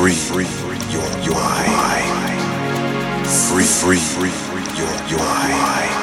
Free, free your, your mind. Free, free your, your mind.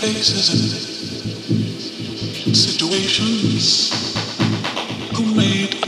Faces and situations. Who made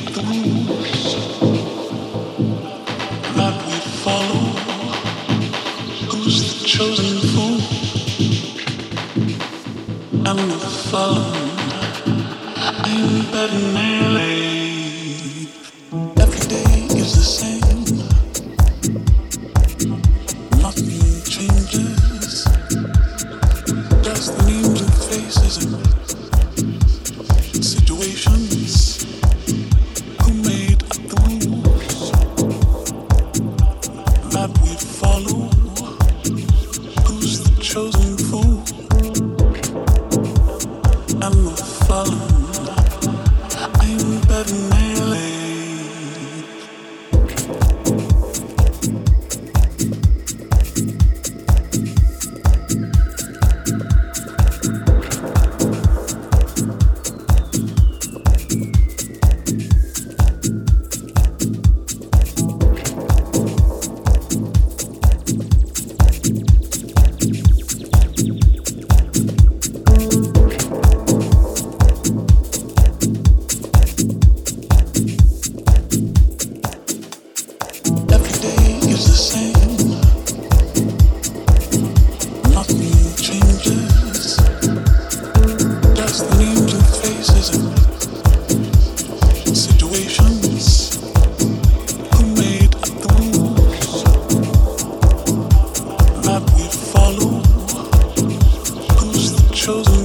chose